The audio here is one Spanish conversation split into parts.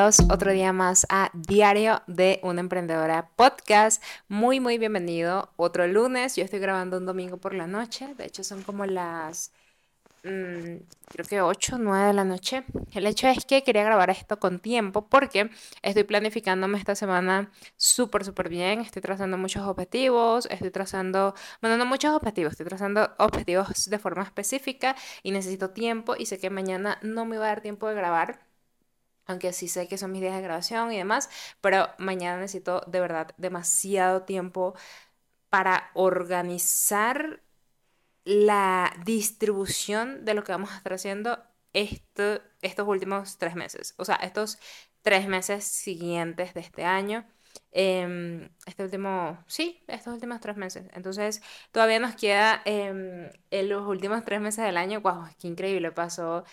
otro día más a Diario de una Emprendedora Podcast. Muy, muy bienvenido. Otro lunes, yo estoy grabando un domingo por la noche, de hecho son como las, mm, creo que 8, 9 de la noche. El hecho es que quería grabar esto con tiempo porque estoy planificándome esta semana súper, súper bien. Estoy trazando muchos objetivos, estoy trazando, bueno, no muchos objetivos, estoy trazando objetivos de forma específica y necesito tiempo y sé que mañana no me va a dar tiempo de grabar aunque sí sé que son mis días de grabación y demás, pero mañana necesito de verdad demasiado tiempo para organizar la distribución de lo que vamos a estar haciendo estos últimos tres meses, o sea, estos tres meses siguientes de este año. Em, este último, sí, estos últimos tres meses. Entonces, todavía nos queda em, en los últimos tres meses del año. ¡Wow! ¡Qué increíble! Pasó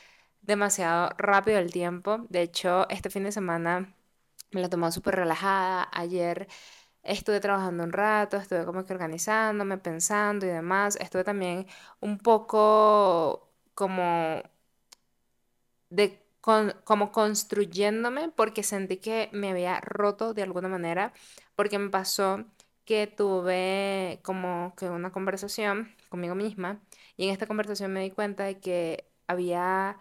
demasiado rápido el tiempo. De hecho, este fin de semana me la tomó súper relajada. Ayer estuve trabajando un rato, estuve como que organizándome, pensando y demás. Estuve también un poco como como construyéndome porque sentí que me había roto de alguna manera, porque me pasó que tuve como que una conversación conmigo misma y en esta conversación me di cuenta de que había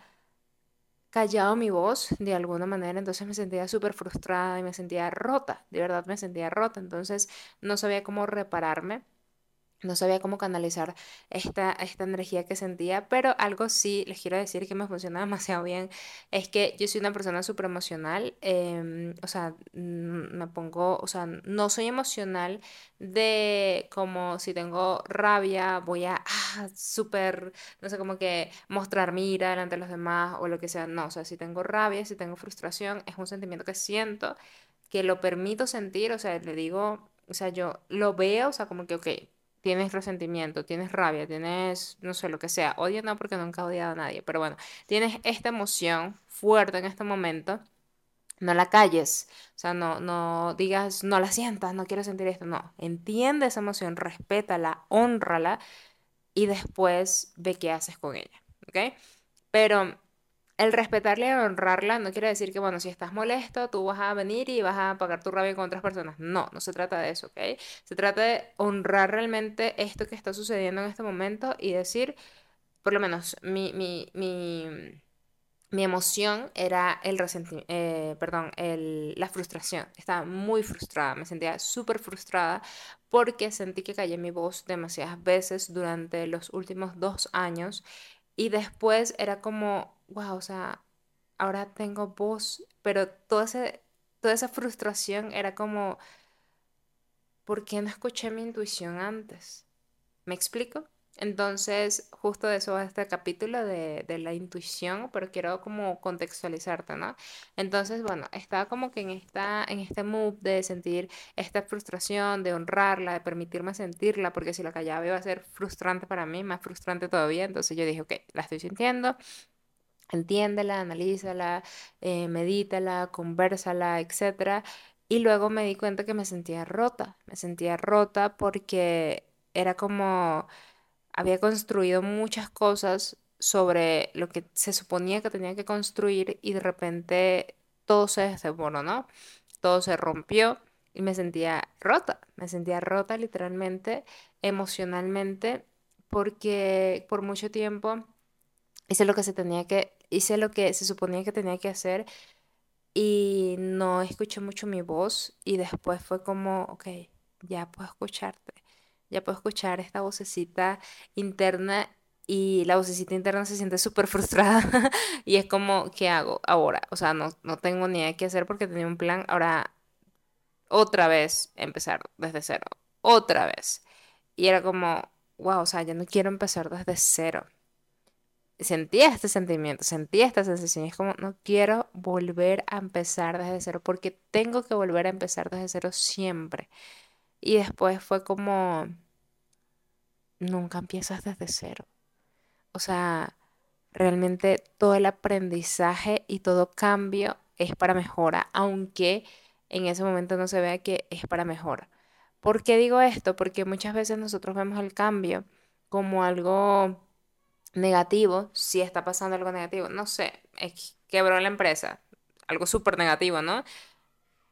callado mi voz de alguna manera, entonces me sentía súper frustrada y me sentía rota, de verdad me sentía rota, entonces no sabía cómo repararme no sabía cómo canalizar esta, esta energía que sentía, pero algo sí les quiero decir que me funciona demasiado bien, es que yo soy una persona súper emocional, em, o sea, me pongo, o sea, no soy emocional de como si tengo rabia, voy a, ah, súper, no sé, como que mostrar mi ira delante de los demás o lo que sea, no, o sea, si tengo rabia, si tengo frustración, es un sentimiento que siento, que lo permito sentir, o sea, le digo, o sea, yo lo veo, o sea, como que, ok, tienes resentimiento, tienes rabia, tienes, no sé, lo que sea, odio no porque nunca he odiado a nadie, pero bueno, tienes esta emoción fuerte en este momento, no la calles, o sea, no, no digas, no la sientas, no quiero sentir esto, no, entiende esa emoción, respétala, honrala y después ve qué haces con ella, ¿ok? Pero el respetarla y honrarla no quiere decir que, bueno, si estás molesto, tú vas a venir y vas a apagar tu rabia con otras personas. No, no se trata de eso, ¿ok? Se trata de honrar realmente esto que está sucediendo en este momento y decir, por lo menos, mi, mi, mi, mi emoción era el resentimiento, eh, perdón, el, la frustración. Estaba muy frustrada, me sentía súper frustrada porque sentí que callé mi voz demasiadas veces durante los últimos dos años y después era como wow, o sea, ahora tengo voz, pero toda, ese, toda esa frustración era como, ¿por qué no escuché mi intuición antes? ¿Me explico? Entonces, justo de eso va este capítulo de, de, la intuición, pero quiero como contextualizarte, ¿no? Entonces, bueno, estaba como que en, esta, en este mood de sentir esta frustración, de honrarla, de permitirme sentirla, porque si la callaba iba a ser frustrante para mí, más frustrante todavía. Entonces yo dije, ok, la estoy sintiendo, entiéndela, analízala, eh, medítala, conversala, etc. Y luego me di cuenta que me sentía rota, me sentía rota porque era como había construido muchas cosas sobre lo que se suponía que tenía que construir y de repente todo se desmoronó, todo se rompió y me sentía rota, me sentía rota literalmente, emocionalmente, porque por mucho tiempo hice lo que se tenía que hice lo que se suponía que tenía que hacer y no escuché mucho mi voz y después fue como, ok, ya puedo escucharte, ya puedo escuchar esta vocecita interna y la vocecita interna se siente súper frustrada y es como, ¿qué hago ahora? O sea, no, no tengo ni idea qué hacer porque tenía un plan, ahora otra vez empezar desde cero, otra vez. Y era como, wow, o sea, ya no quiero empezar desde cero sentía este sentimiento, sentía esta sensación. Es como, no quiero volver a empezar desde cero, porque tengo que volver a empezar desde cero siempre. Y después fue como, nunca empiezas desde cero. O sea, realmente todo el aprendizaje y todo cambio es para mejora, aunque en ese momento no se vea que es para mejora. ¿Por qué digo esto? Porque muchas veces nosotros vemos el cambio como algo negativo, si está pasando algo negativo, no sé, quebró la empresa, algo súper negativo, ¿no?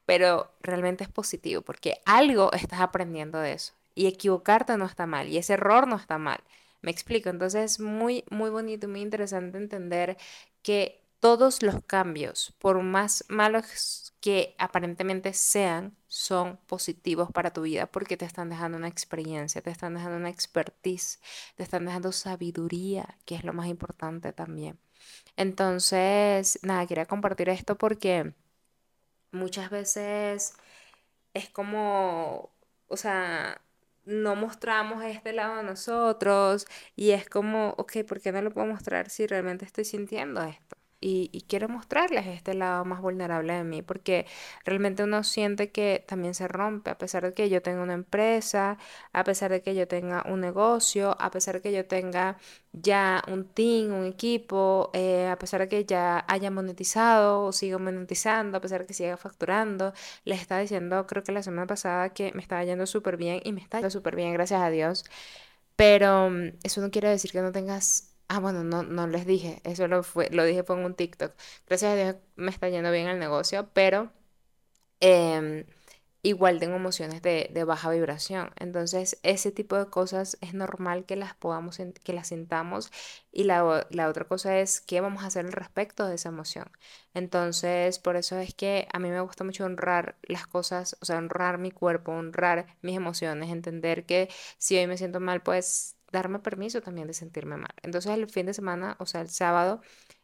Pero realmente es positivo porque algo estás aprendiendo de eso. Y equivocarte no está mal y ese error no está mal. Me explico. Entonces es muy, muy bonito muy interesante entender que todos los cambios, por más malos que aparentemente sean, son positivos para tu vida porque te están dejando una experiencia, te están dejando una expertise, te están dejando sabiduría, que es lo más importante también. Entonces, nada, quería compartir esto porque muchas veces es como, o sea, no mostramos este lado de nosotros y es como, ok, ¿por qué no lo puedo mostrar si realmente estoy sintiendo esto? Y, quiero mostrarles este lado más vulnerable de mí, porque realmente uno siente que también se rompe, a pesar de que yo tenga una empresa, a pesar de que yo tenga un negocio, a pesar de que yo tenga ya un team, un equipo, eh, a pesar de que ya haya monetizado o siga monetizando, a pesar de que siga facturando, les estaba diciendo, creo que la semana pasada que me estaba yendo súper bien y me está yendo súper bien, gracias a Dios. Pero mm, eso no quiere decir que no tengas Ah, bueno, no, no les dije, eso lo, fue, lo dije por un TikTok. Gracias a Dios me está yendo bien el negocio, pero em, igual tengo emociones de, de, baja vibración. Entonces, ese tipo de cosas es normal que las podamos, que las sintamos. Y la, la otra cosa es qué vamos a hacer al respecto de esa emoción. Entonces, por eso es que a mí me gusta mucho honrar las cosas, o sea, honrar mi cuerpo, honrar mis emociones, entender que si hoy me siento mal, pues darme permiso también de sentirme mal. Entonces el fin de semana, o sea, el sábado,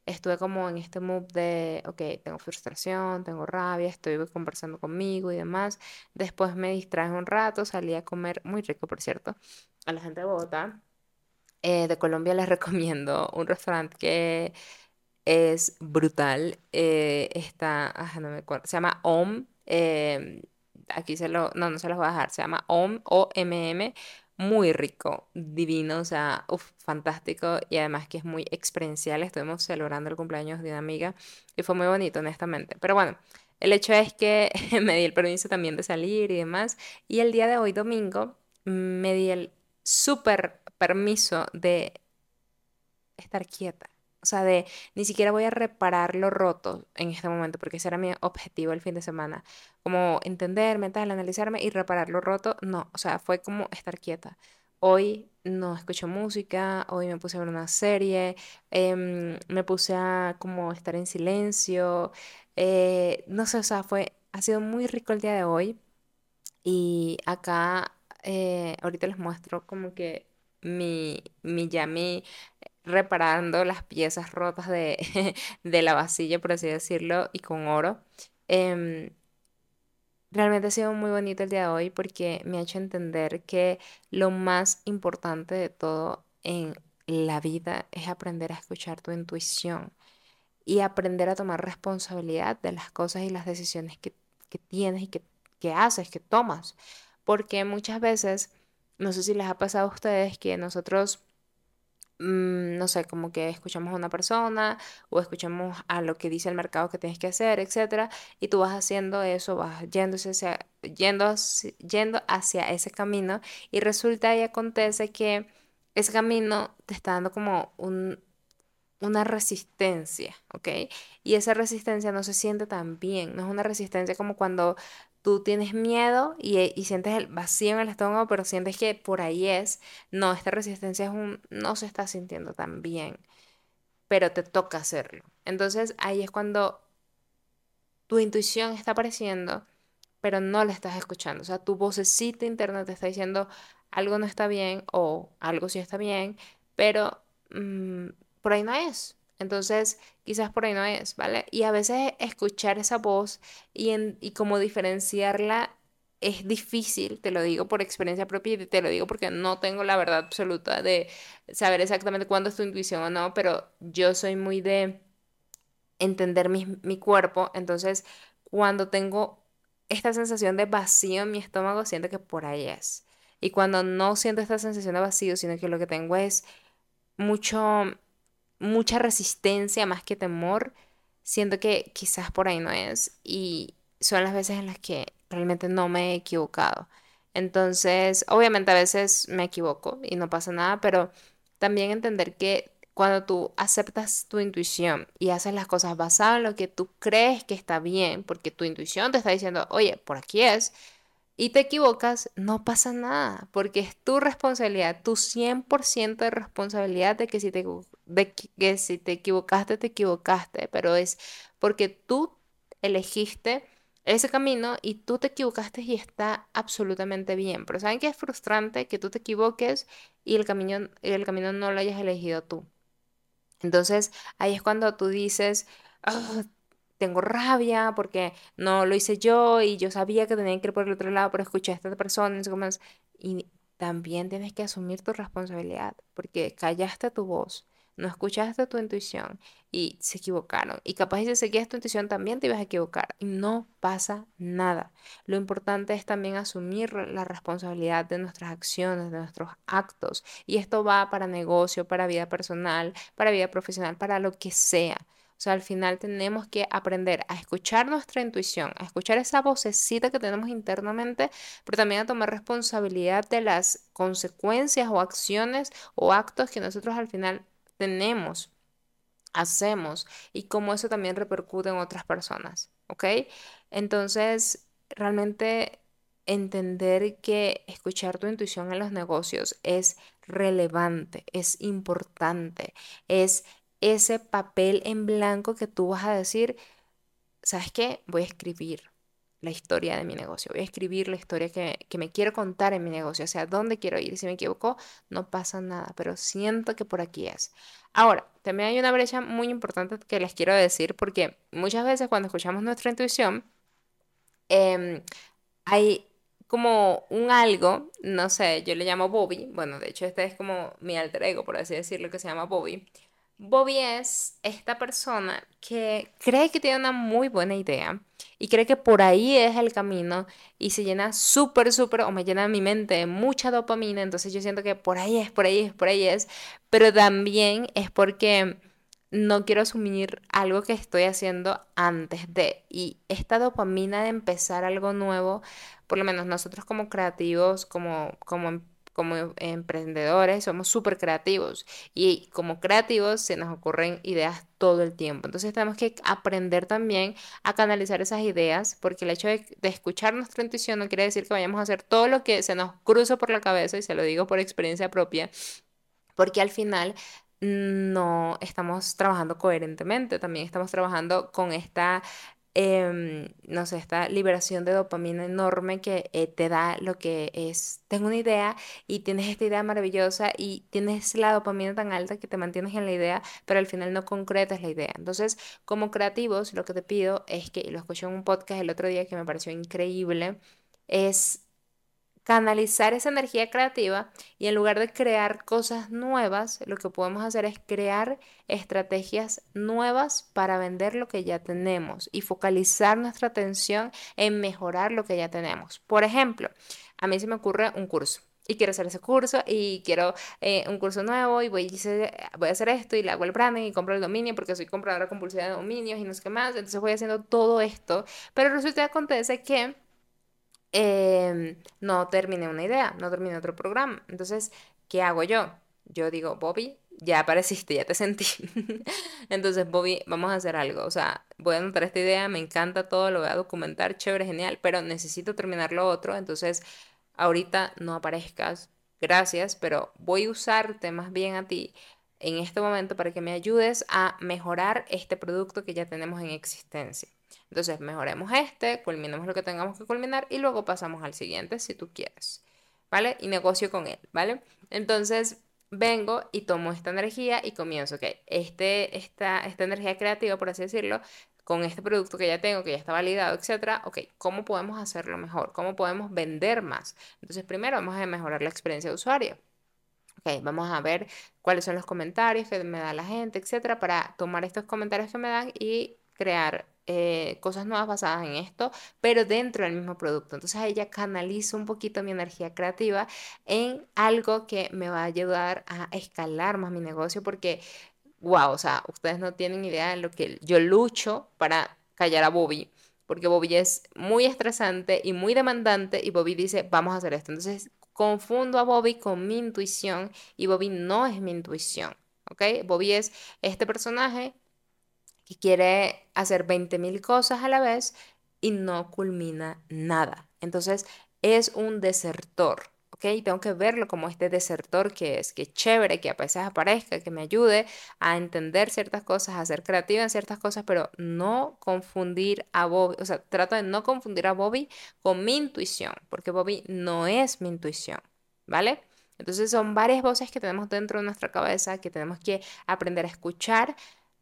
estuve como en este mood de, ok, tengo frustración, tengo rabia, estoy conversando conmigo y demás. Después me distraje un rato, salí a comer, muy rico por cierto, a la gente de Bogotá. Eh, de Colombia les recomiendo un restaurante que es brutal. Eh, está, no me acuerdo, se llama OM. Eh, aquí se lo, no, no se los voy a dejar, se llama OM, O-M-M muy rico, divino, o sea, fantástico y además que es muy experiencial. Estuvimos celebrando el cumpleaños de una amiga y fue muy bonito, honestamente. Pero bueno, el hecho es que me di el permiso también de salir y demás. Y el día de hoy, domingo, me di el súper permiso de estar quieta. O sea, de ni siquiera voy a reparar lo roto en este momento, porque ese era mi objetivo el fin de semana. Como entenderme, tal, analizarme y reparar lo roto. No, o sea, fue como estar quieta. Hoy no escucho música, hoy me puse a ver una serie, em, me puse a como estar en silencio. Eh, no sé, o sea, fue, ha sido muy rico el día de hoy. Y acá, eh, ahorita les muestro como que mi, mi ya reparando las piezas rotas de, de la vasilla, por así decirlo, y con oro. Em, realmente ha sido muy bonito el día de hoy porque me ha hecho entender que lo más importante de todo en la vida es aprender a escuchar tu intuición y aprender a tomar responsabilidad de las cosas y las decisiones que, que tienes y que, que haces, que tomas. Porque muchas veces, no sé si les ha pasado a ustedes que nosotros Mm, no sé, como que escuchamos a una persona o escuchamos a lo que dice el mercado que tienes que hacer, etcétera, y tú vas haciendo eso, vas hacia, yendo, yendo hacia ese camino y resulta y acontece que ese camino te está dando como un, una resistencia, ¿ok? Y esa resistencia no se siente tan bien, no es una resistencia como cuando tú tienes miedo y, sientes el vacío en el estómago, pero sientes que por ahí es. No, esta resistencia es un, no se está sintiendo tan bien, pero te toca hacerlo. Entonces ahí es cuando tu intuición está apareciendo, pero no la estás escuchando. O sea, tu vocecita interna te está diciendo algo no está bien o algo sí está bien, pero mm, por ahí no es. Entonces, quizás por ahí no es, ¿vale? Y a veces escuchar esa voz y, en, y como diferenciarla es difícil, te lo digo por experiencia propia y te lo digo porque no tengo la verdad absoluta de saber exactamente cuándo es tu intuición o no, pero yo soy muy de entender mi, mi cuerpo, entonces cuando tengo esta sensación de vacío en mi estómago, siento que por ahí es. Y cuando no siento esta sensación de vacío, sino que lo que tengo es mucho mucha resistencia más que temor, siento que quizás por ahí no es y son las veces en las que realmente no me he equivocado. Entonces, obviamente a veces me equivoco y no pasa nada, pero también entender que cuando tú aceptas tu intuición y haces las cosas basadas en lo que tú crees que está bien, porque tu intuición te está diciendo, oye, por aquí es, y te equivocas, no pasa nada, porque es tu responsabilidad, tu 100% de responsabilidad de que si te, de que si te equivocaste, te equivocaste, pero es porque tú elegiste ese camino y tú te equivocaste y está absolutamente bien. Pero ¿saben que es frustrante que tú te equivoques y el camino, el camino no lo hayas elegido tú? Entonces ahí es cuando tú dices, tengo rabia porque no lo hice yo y yo sabía que tenía que ir por el otro lado, pero escuché a esta persona y también tienes que asumir tu responsabilidad porque callaste tu voz no escuchaste tu intuición y se equivocaron. Y capaz si seguías tu intuición también te ibas a equivocar y no pasa nada. Lo importante es también asumir la responsabilidad de nuestras acciones, de nuestros actos. Y esto va para negocio, para vida personal, para vida profesional, para lo que sea. O sea, al final tenemos que aprender a escuchar nuestra intuición, a escuchar esa vocecita que tenemos internamente, pero también a tomar responsabilidad de las consecuencias o acciones o actos que nosotros al final tenemos, hacemos y cómo eso también repercute en otras personas, ¿ok? Entonces, realmente entender que escuchar tu intuición en los negocios es relevante, es importante, es ese papel en blanco que tú vas a decir, ¿sabes qué? Voy a escribir la historia de mi negocio, voy a escribir la historia que, me quiero contar en mi negocio, o sea, dónde quiero ir. Si me equivoco, no pasa nada, pero siento que por aquí es. Ahora, también hay una brecha muy importante que les quiero decir, porque muchas veces cuando escuchamos nuestra intuición, em, hay como un algo, no sé, yo le llamo Bobby, bueno, de hecho este es como mi alter ego, por así decirlo, que se llama Bobby. Bobby es esta persona que cree que tiene una muy buena idea y cree que por ahí es el camino y se llena súper, súper, o me llena mi mente de mucha dopamina, entonces yo siento que por ahí es, por ahí es, por ahí es, pero también es porque no quiero asumir algo que estoy haciendo antes de, y esta dopamina de empezar algo nuevo, por lo menos nosotros como creativos, como, como como emprendedores somos súper creativos y como creativos se nos ocurren ideas todo el tiempo. Entonces tenemos que aprender también a canalizar esas ideas porque el hecho de, escuchar nuestra intuición no quiere decir que vayamos a hacer todo lo que se nos cruza por la cabeza y se lo digo por experiencia propia porque al final no estamos trabajando coherentemente, también estamos trabajando con esta Em, no sé, esta liberación de dopamina enorme que eh, te da lo que es, tengo una idea y tienes esta idea maravillosa y tienes la dopamina tan alta que te mantienes en la idea, pero al final no concretas la idea. Entonces, como creativos, lo que te pido es que, lo escuché en un podcast el otro día que me pareció increíble, es canalizar esa energía creativa y en lugar de crear cosas nuevas, lo que podemos hacer es crear estrategias nuevas para vender lo que ya tenemos y focalizar nuestra atención en mejorar lo que ya tenemos. Por ejemplo, a mí se me ocurre un curso y quiero hacer ese curso y quiero eh, un curso nuevo y voy, voy a hacer esto y le hago el branding y compro el dominio porque soy compradora compulsiva de dominios y no sé qué más. Entonces voy haciendo todo esto, pero resulta que acontece que Em, no terminé una idea, no terminé otro programa. Entonces, ¿qué hago yo? Yo digo, Bobby, ya apareciste, ya te sentí. Entonces, Bobby, vamos a hacer algo. O sea, voy a anotar esta idea, me encanta todo, lo voy a documentar, chévere, genial, pero necesito terminar lo otro. Entonces, ahorita no aparezcas, gracias, pero voy a usarte más bien a ti en este momento para que me ayudes a mejorar este producto que ya tenemos en existencia. Entonces, mejoremos este, culminemos lo que tengamos que culminar y luego pasamos al siguiente si tú quieres, ¿vale? Y negocio con él, ¿vale? Entonces, vengo y tomo esta energía y comienzo, ok, este, esta, esta energía creativa, por así decirlo, con este producto que ya tengo, que ya está validado, etcétera, ok, ¿cómo podemos hacerlo mejor? ¿Cómo podemos vender más? Entonces, primero vamos a mejorar la experiencia de usuario. Ok, vamos a ver cuáles son los comentarios que me da la gente, etcétera, para tomar estos comentarios que me dan y crear eh, cosas nuevas basadas en esto, pero dentro del mismo producto. Entonces ella canaliza un poquito mi energía creativa en algo que me va a ayudar a escalar más mi negocio porque, wow, o sea, ustedes no tienen idea de lo que yo lucho para callar a Bobby. Porque Bobby es muy estresante y muy demandante y Bobby dice, vamos a hacer esto. Entonces confundo a Bobby con mi intuición y Bobby no es mi intuición. ¿ok? Bobby es este personaje que quiere hacer 20.000 cosas a la vez y no culmina nada. Entonces es un desertor. ¿ok? Tengo que verlo como este desertor que es, que chévere, que a veces aparezca, que me ayude a entender ciertas cosas, a ser creativa en ciertas cosas, pero no confundir a Bobby, o sea, trato de no confundir a Bobby con mi intuición, porque Bobby no es mi intuición, ¿vale? Entonces son varias voces que tenemos dentro de nuestra cabeza que tenemos que aprender a escuchar,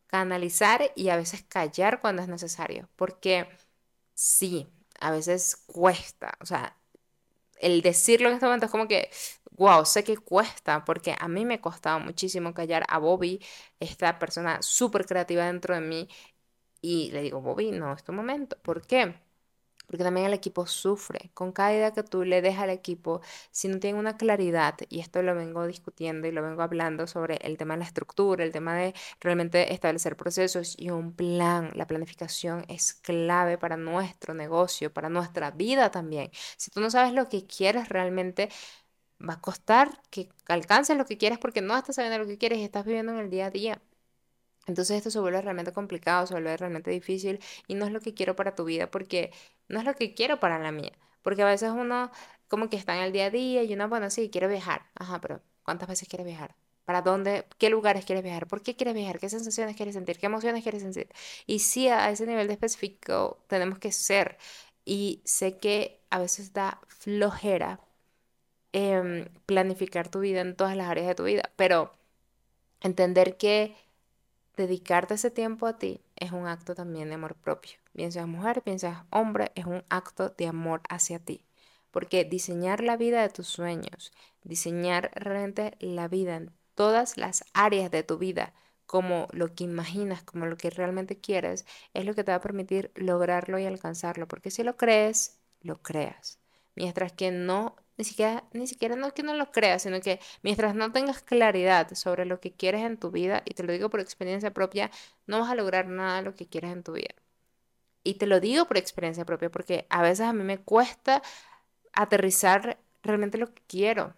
canalizar y a veces callar cuando es necesario, porque sí, a veces cuesta, o sea, el decirlo en este momento es como que, wow, sé que cuesta, porque a mí me costaba muchísimo callar a Bobby, esta persona súper creativa dentro de mí, y le digo, Bobby, no es tu momento. ¿Por qué? Porque también el equipo sufre. Con cada idea que tú le dejas al equipo, si no tiene una claridad, y esto lo vengo discutiendo y lo vengo hablando sobre el tema de la estructura, el tema de realmente establecer procesos y un plan, la planificación es clave para nuestro negocio, para nuestra vida también. Si tú no sabes lo que quieres realmente, va a costar que alcances lo que quieres porque no estás sabiendo lo que quieres y estás viviendo en el día a día. Entonces esto se vuelve realmente complicado, se vuelve realmente difícil y no es lo que quiero para tu vida porque no es lo que quiero para la mía. Porque a veces uno como que está en el día a día y uno, bueno, sí, quiere viajar. Ajá, pero ¿cuántas veces quiere viajar? ¿Para dónde? ¿Qué lugares quieres viajar? ¿Por qué quieres viajar? ¿Qué sensaciones quieres sentir? ¿Qué emociones quieres sentir? Y sí, a ese nivel de específico tenemos que ser. Y sé que a veces da flojera em, planificar tu vida en todas las áreas de tu vida, pero entender que dedicarte ese tiempo a ti es un acto también de amor propio. Bien seas mujer, bien seas hombre, es un acto de amor hacia ti. Porque diseñar la vida de tus sueños, diseñar realmente la vida en todas las áreas de tu vida, como lo que imaginas, como lo que realmente quieres, es lo que te va a permitir lograrlo y alcanzarlo. Porque si lo crees, lo creas. Mientras que no ni siquiera, ni siquiera no que no lo creas, sino que mientras no tengas claridad sobre lo que quieres en tu vida, y te lo digo por experiencia propia, no vas a lograr nada de lo que quieres en tu vida. Y te lo digo por experiencia propia, porque a veces a mí me cuesta aterrizar realmente lo que quiero.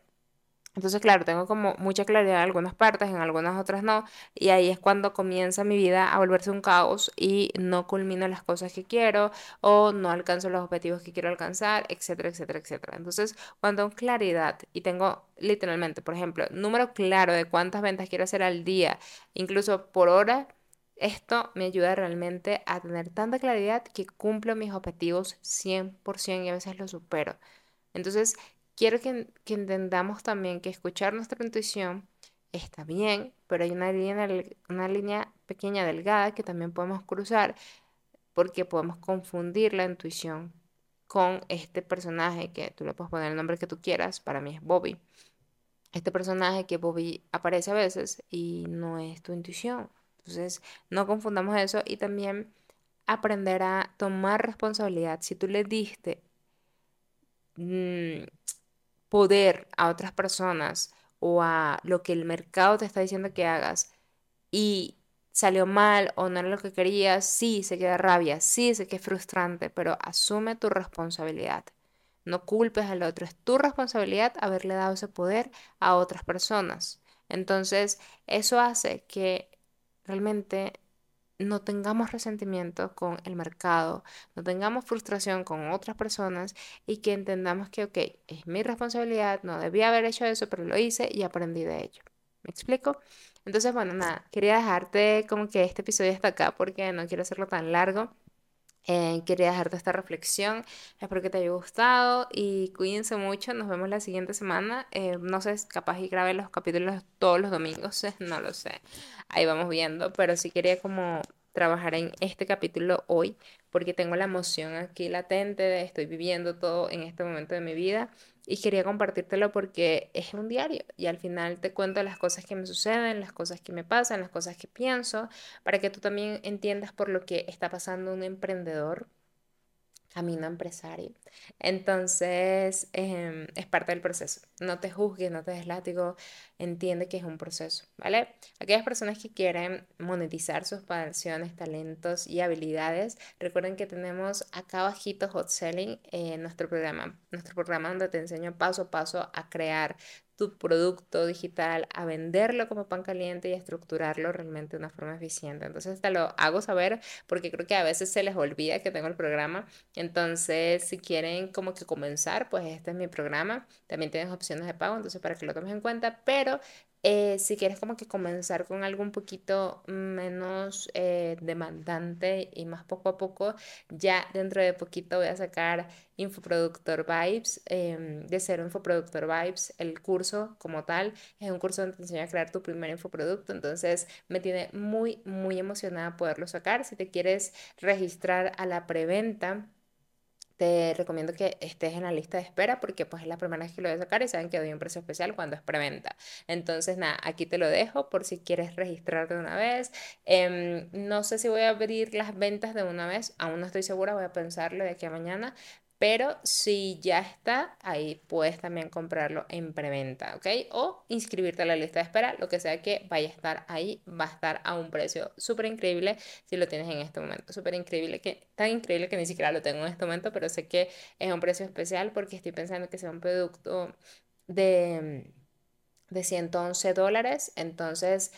Entonces, claro, tengo como mucha claridad en algunas partes, en algunas otras no, y ahí es cuando comienza mi vida a volverse un caos y no culmino las cosas que quiero o no alcanzo los objetivos que quiero alcanzar, etcétera, etcétera, etcétera. Entonces, cuando tengo claridad y tengo literalmente, por ejemplo, número claro de cuántas ventas quiero hacer al día, incluso por hora, esto me ayuda realmente a tener tanta claridad que cumplo mis objetivos 100% y a veces lo supero. Entonces, quiero que, entendamos también que escuchar nuestra intuición está bien, pero hay una línea, una línea pequeña, delgada, que también podemos cruzar porque podemos confundir la intuición con este personaje que tú le puedes poner el nombre que tú quieras, para mí es Bobby. Este personaje que Bobby aparece a veces y no es tu intuición. Entonces, no confundamos eso y también aprender a tomar responsabilidad. Si tú le diste mm, poder a otras personas o a lo que el mercado te está diciendo que hagas y salió mal o no era lo que querías, sí, se queda rabia, sí, sé que frustrante, pero asume tu responsabilidad. No culpes al otro, es tu responsabilidad haberle dado ese poder a otras personas. Entonces, eso hace que realmente no tengamos resentimiento con el mercado, no tengamos frustración con otras personas y que entendamos que, ok, es mi responsabilidad, no debía haber hecho eso, pero lo hice y aprendí de ello. ¿Me explico? Entonces, bueno, nada, quería dejarte como que este episodio hasta acá porque no quiero hacerlo tan largo. Eh, quería dejarte esta reflexión. Espero que te haya gustado y cuídense mucho. Nos vemos la siguiente semana. Eh, no sé, capaz y grabe los capítulos todos los domingos, no lo sé. Ahí vamos viendo, pero sí quería como trabajar en este capítulo hoy porque tengo la emoción aquí latente de estoy viviendo todo en este momento de mi vida y quería compartírtelo porque es un diario y al final te cuento las cosas que me suceden, las cosas que me pasan, las cosas que pienso, para que tú también entiendas por lo que está pasando un emprendedor camino empresario. Entonces, em, es parte del proceso. No te juzgues, no te des látigo, entiende que es un proceso, ¿vale? Aquellas personas que quieren monetizar sus pasiones, talentos y habilidades, recuerden que tenemos acá abajito Hot Selling, eh, nuestro programa, nuestro programa donde te enseño paso a paso a crear tu producto digital, a venderlo como pan caliente y a estructurarlo realmente de una forma eficiente. Entonces te lo hago saber porque creo que a veces se les olvida que tengo el programa. Entonces, si quieren como que comenzar, pues este es mi programa. También tienes opciones de pago, entonces para que lo tomes en cuenta, pero eh, si quieres como que comenzar con algo un poquito menos eh, demandante y más poco a poco, ya dentro de poquito voy a sacar Infoproductor Vibes, em, de ser Infoproductor Vibes, el curso como tal, es un curso donde te enseña a crear tu primer infoproducto, entonces me tiene muy, muy emocionada poderlo sacar. Si te quieres registrar a la preventa, te recomiendo que estés en la lista de espera porque pues es la primera vez que lo voy a sacar y saben que doy un precio especial cuando es preventa. Entonces, nada, aquí te lo dejo por si quieres registrar de una vez. Em, no sé si voy a abrir las ventas de una vez, aún no estoy segura, voy a pensarlo de aquí a mañana, pero si ya está, ahí puedes también comprarlo en preventa, ¿ok? O inscribirte a la lista de espera, lo que sea que vaya a estar ahí, va a estar a un precio súper increíble si lo tienes en este momento. Súper increíble, que, tan increíble que ni siquiera lo tengo en este momento, pero sé que es un precio especial porque estoy pensando que sea un producto de, de 111 dólares. Entonces,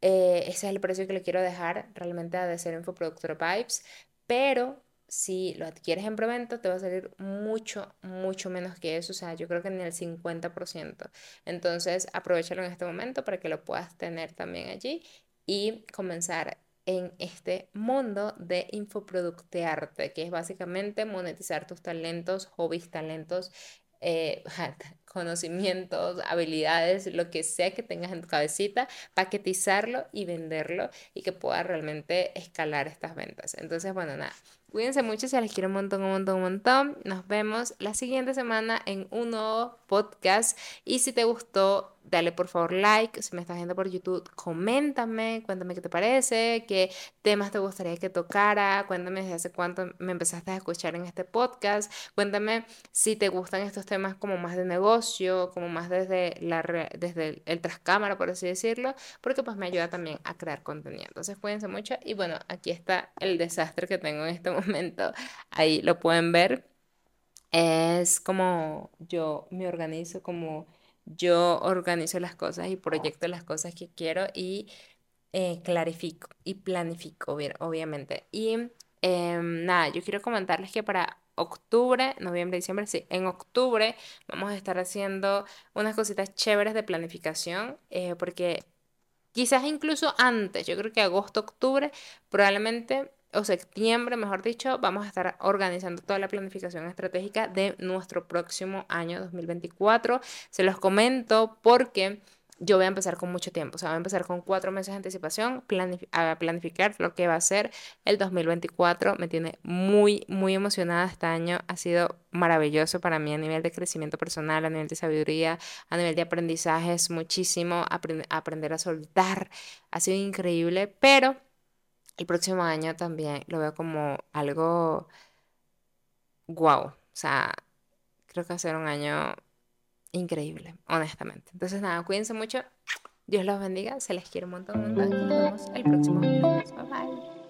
eh, ese es el precio que le quiero dejar realmente a de ser Infoproductor Pipes, pero si lo adquieres en preventa, te va a salir mucho, mucho menos que eso. O sea, yo creo que ni el 50%. Entonces, aprovechalo en este momento para que lo puedas tener también allí y comenzar en este mundo de infoproductearte, que es básicamente monetizar tus talentos, hobbies, talentos, eh, conocimientos, habilidades, lo que sea que tengas en tu cabecita, paquetizarlo y venderlo y que pueda realmente escalar estas ventas. Entonces, bueno, nada, Cuídense mucho, si les quiero un montón, un montón, un montón. Nos vemos la siguiente semana en un nuevo podcast. Y si te gustó, dale por favor like. Si me estás viendo por YouTube, coméntame, cuéntame qué te parece, qué temas te gustaría que tocara. Cuéntame desde hace cuánto me empezaste a escuchar en este podcast. Cuéntame si te gustan estos temas como más de negocio, como más desde, la, desde el, el trascámara, por así decirlo, porque pues me ayuda también a crear contenido. Entonces cuídense mucho y bueno, aquí está el desastre que tengo en este momento. Ahí lo pueden ver. Es como yo me organizo, como yo organizo las cosas y proyecto las cosas que quiero y eh, clarifico y planifico, obviamente. Y em, nada, yo quiero comentarles que para octubre, noviembre, diciembre, sí, en octubre vamos a estar haciendo unas cositas chéveres de planificación, eh, porque quizás incluso antes, yo creo que agosto, octubre, probablemente o septiembre, mejor dicho, vamos a estar organizando toda la planificación estratégica de nuestro próximo año 2024. Se los comento porque yo voy a empezar con mucho tiempo, o sea, voy a empezar con cuatro meses de anticipación a planificar lo que va a ser el 2024. Me tiene muy, muy emocionada este año. Ha sido maravilloso para mí a nivel de crecimiento personal, a nivel de sabiduría, a nivel de aprendizajes, muchísimo, aprender a soltar. Ha sido increíble, pero el próximo año también lo veo como algo guau. O sea, creo que va a ser un año increíble, honestamente. Entonces, nada, cuídense mucho. Dios los bendiga. Se les quiere un montón, nos vemos el próximo Bye bye.